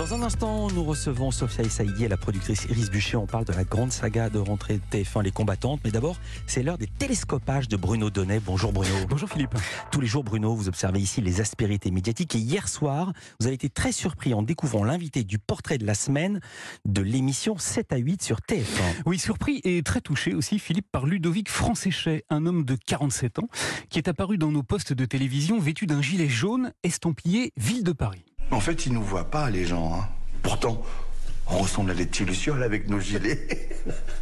Dans un instant, nous recevons Sophia et la productrice Iris Bûcher. On parle de la grande saga de rentrée de TF1 Les Combattantes. Mais d'abord, c'est l'heure des télescopages de Bruno Donnet. Bonjour Bruno. Bonjour Philippe. Tous les jours, Bruno, vous observez ici les aspérités médiatiques. Et hier soir, vous avez été très surpris en découvrant l'invité du portrait de la semaine de l'émission 7 à 8 sur TF1. Oui, surpris et très touché aussi, Philippe, par Ludovic Francéchet, un homme de 47 ans, qui est apparu dans nos postes de télévision vêtu d'un gilet jaune estampillé Ville de Paris. En fait, ils nous voient pas, les gens. hein. Pourtant, on ressemble à des petits lucioles avec nos gilets.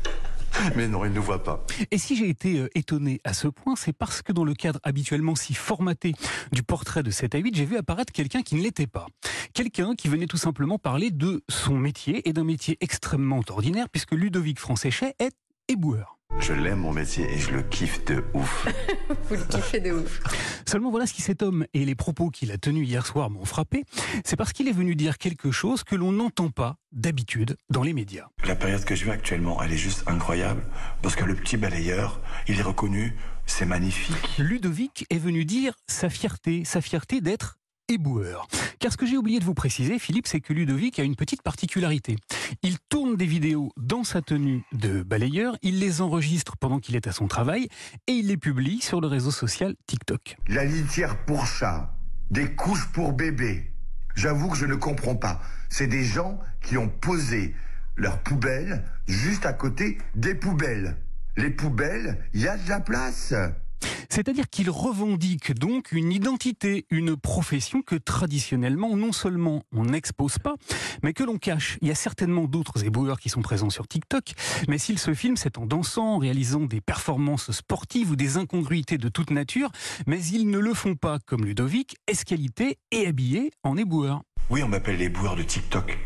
Mais non, ils nous voient pas. Et si j'ai été euh, étonné à ce point, c'est parce que dans le cadre habituellement si formaté du portrait de 7 à 8, j'ai vu apparaître quelqu'un qui ne l'était pas. Quelqu'un qui venait tout simplement parler de son métier et d'un métier extrêmement ordinaire puisque Ludovic Francéchet est éboueur. Je l'aime, mon métier, et je le kiffe de ouf. Vous le kiffez de ouf. Seulement voilà ce qui cet homme et les propos qu'il a tenus hier soir m'ont frappé, c'est parce qu'il est venu dire quelque chose que l'on n'entend pas d'habitude dans les médias. La période que je vis actuellement, elle est juste incroyable. Parce que le petit balayeur, il est reconnu, c'est magnifique. Ludovic est venu dire sa fierté, sa fierté d'être Car ce que j'ai oublié de vous préciser, Philippe, c'est que Ludovic a une petite particularité. Il tourne des vidéos dans sa tenue de balayeur, il les enregistre pendant qu'il est à son travail et il les publie sur le réseau social TikTok. La litière pour chat, des couches pour bébé. J'avoue que je ne comprends pas. C'est des gens qui ont posé leurs poubelles juste à côté des poubelles. Les poubelles, il y a de la place. C'est-à-dire qu'il revendique donc une identité, une profession que traditionnellement, non seulement on n'expose pas, mais que l'on cache. Il y a certainement d'autres éboueurs qui sont présents sur TikTok, mais s'ils se filment, c'est en dansant, en réalisant des performances sportives ou des incongruités de toute nature, mais ils ne le font pas comme Ludovic, esqualité et habillé en éboueur. Oui, on m'appelle les boueurs de TikTok.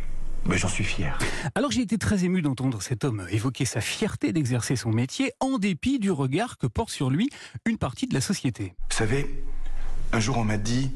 Mais j'en suis fier. Alors j'ai été très ému d'entendre cet homme évoquer sa fierté d'exercer son métier en dépit du regard que porte sur lui une partie de la société. Vous savez, un jour on m'a dit,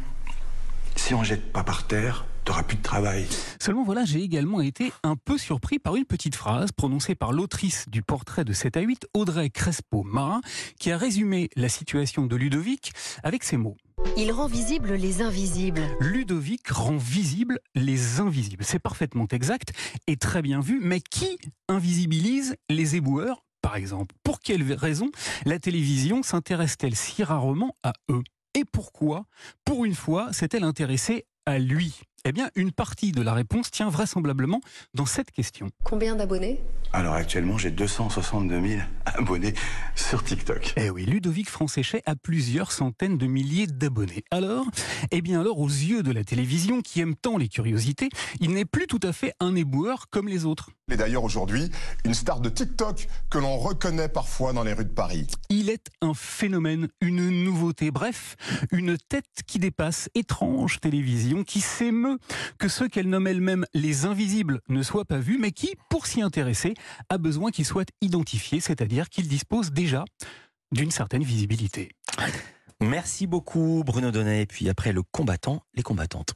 si on jette pas par terre, t'auras plus de travail. Seulement voilà, j'ai également été un peu surpris par une petite phrase prononcée par l'autrice du portrait de 7 à 8, Audrey Crespo-Marin, qui a résumé la situation de Ludovic avec ces mots. Il rend visibles les invisibles. Ludovic rend visible les invisibles. C'est parfaitement exact et très bien vu, mais qui invisibilise les éboueurs, par exemple? Pour quelle raison la télévision s'intéresse-t-elle si rarement à eux? Et pourquoi, pour une fois, s'est-elle intéressée à lui? Eh bien, une partie de la réponse tient vraisemblablement dans cette question. Combien d'abonnés? Alors actuellement, j'ai 262 000 abonnés sur TikTok. Eh oui, Ludovic Francéchet a plusieurs centaines de milliers d'abonnés. Alors, eh bien alors, aux yeux de la télévision qui aime tant les curiosités, il n'est plus tout à fait un éboueur comme les autres. Il est d'ailleurs aujourd'hui une star de TikTok que l'on reconnaît parfois dans les rues de Paris. Il est un phénomène, une nouveauté, bref, une tête qui dépasse, étrange télévision, qui s'émeut que ceux qu'elle nomme elle-même les invisibles ne soient pas vus, mais qui, pour s'y intéresser, a besoin qu'ils soient identifiés, c'est-à-dire qu'ils disposent déjà d'une certaine visibilité. Merci beaucoup Bruno Donnet. Et puis après le combattant, les combattantes.